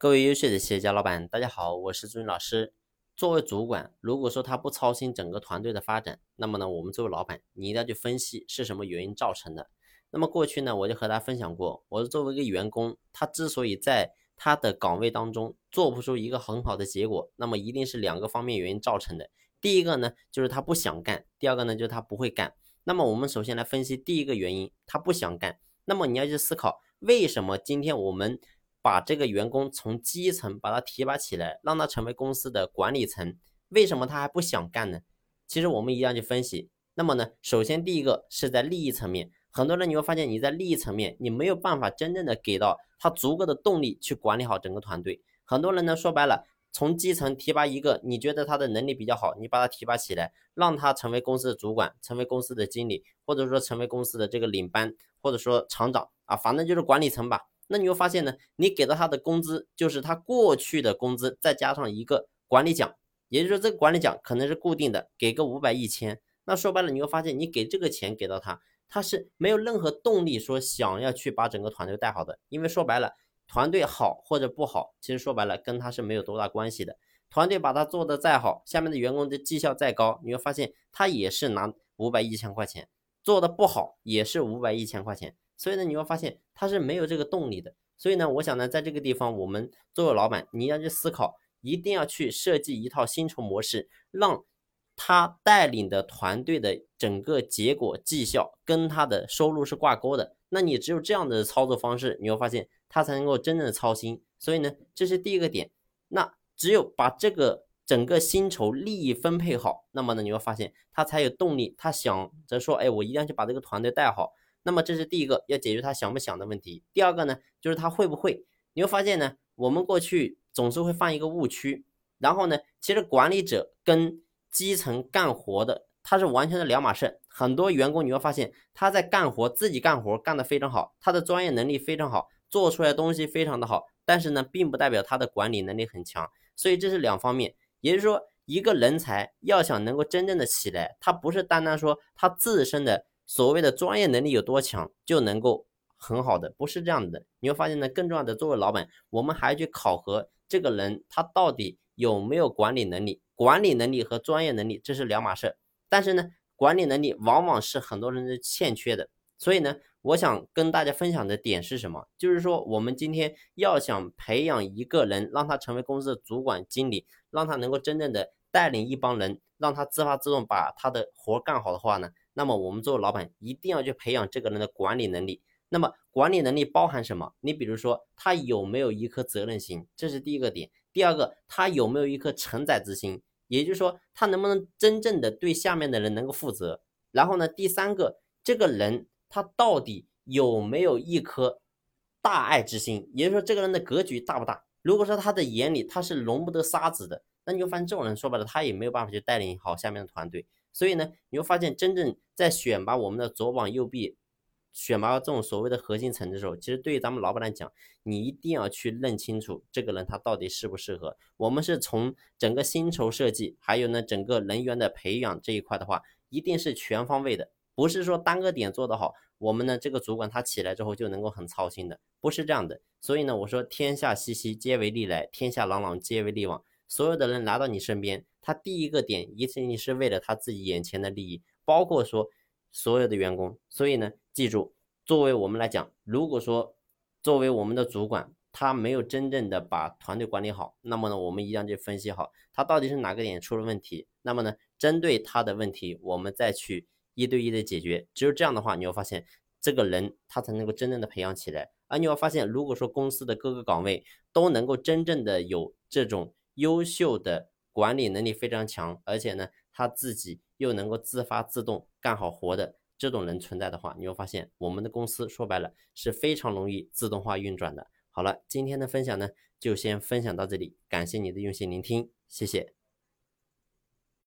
各位优秀的企业家老板，大家好，我是朱云老师。作为主管，如果说他不操心整个团队的发展，那么呢，我们作为老板，你一定要去分析是什么原因造成的。那么过去呢，我就和他分享过，我作为一个员工，他之所以在他的岗位当中做不出一个很好的结果，那么一定是两个方面原因造成的。第一个呢，就是他不想干；第二个呢，就是他不会干。那么我们首先来分析第一个原因，他不想干。那么你要去思考，为什么今天我们把这个员工从基层把他提拔起来，让他成为公司的管理层，为什么他还不想干呢？其实我们一定要去分析。那么呢，首先第一个是在利益层面，很多人你会发现你在利益层面你没有办法真正的给到他足够的动力去管理好整个团队。很多人呢说白了，从基层提拔一个你觉得他的能力比较好，你把他提拔起来，让他成为公司的主管，成为公司的经理，或者说成为公司的这个领班，或者说厂长啊，反正就是管理层吧。那你会发现呢，你给到他的工资就是他过去的工资，再加上一个管理奖，也就是说这个管理奖可能是固定的，给个五百一千。那说白了，你会发现你给这个钱给到他，他是没有任何动力说想要去把整个团队带好的，因为说白了，团队好或者不好，其实说白了跟他是没有多大关系的。团队把他做的再好，下面的员工的绩效再高，你会发现他也是拿五百一千块钱，做的不好也是五百一千块钱。所以呢，你会发现他是没有这个动力的。所以呢，我想呢，在这个地方，我们作为老板，你要去思考，一定要去设计一套薪酬模式，让他带领的团队的整个结果绩效跟他的收入是挂钩的。那你只有这样的操作方式，你会发现他才能够真正的操心。所以呢，这是第一个点。那只有把这个整个薪酬利益分配好，那么呢，你会发现他才有动力，他想着说，哎，我一定要去把这个团队带好。那么这是第一个要解决他想不想的问题。第二个呢，就是他会不会？你会发现呢，我们过去总是会犯一个误区。然后呢，其实管理者跟基层干活的他是完全的两码事。很多员工你会发现他在干活，自己干活干得非常好，他的专业能力非常好，做出来东西非常的好。但是呢，并不代表他的管理能力很强。所以这是两方面。也就是说，一个人才要想能够真正的起来，他不是单单说他自身的。所谓的专业能力有多强就能够很好的，不是这样的。你会发现呢，更重要的，作为老板，我们还要去考核这个人他到底有没有管理能力。管理能力和专业能力这是两码事。但是呢，管理能力往往是很多人的欠缺的。所以呢，我想跟大家分享的点是什么？就是说，我们今天要想培养一个人，让他成为公司的主管、经理，让他能够真正的带领一帮人，让他自发自动把他的活干好的话呢？那么我们作为老板，一定要去培养这个人的管理能力。那么管理能力包含什么？你比如说，他有没有一颗责任心，这是第一个点。第二个，他有没有一颗承载之心，也就是说，他能不能真正的对下面的人能够负责。然后呢，第三个，这个人他到底有没有一颗大爱之心，也就是说，这个人的格局大不大？如果说他的眼里他是容不得沙子的，那你就发现这种人说白了，他也没有办法去带领好下面的团队。所以呢，你会发现，真正在选拔我们的左膀右臂，选拔这种所谓的核心层的时候，其实对于咱们老板来讲，你一定要去认清楚这个人他到底适不适合。我们是从整个薪酬设计，还有呢整个人员的培养这一块的话，一定是全方位的，不是说单个点做得好，我们呢这个主管他起来之后就能够很操心的，不是这样的。所以呢，我说天下熙熙，皆为利来；天下攘攘，皆为利往。所有的人来到你身边，他第一个点一定是为了他自己眼前的利益，包括说所有的员工。所以呢，记住，作为我们来讲，如果说作为我们的主管，他没有真正的把团队管理好，那么呢，我们一定要去分析好他到底是哪个点出了问题。那么呢，针对他的问题，我们再去一对一的解决。只有这样的话，你会发现这个人他才能够真正的培养起来。而你会发现，如果说公司的各个岗位都能够真正的有这种。优秀的管理能力非常强，而且呢，他自己又能够自发自动干好活的这种人存在的话，你会发现我们的公司说白了是非常容易自动化运转的。好了，今天的分享呢就先分享到这里，感谢你的用心聆听，谢谢。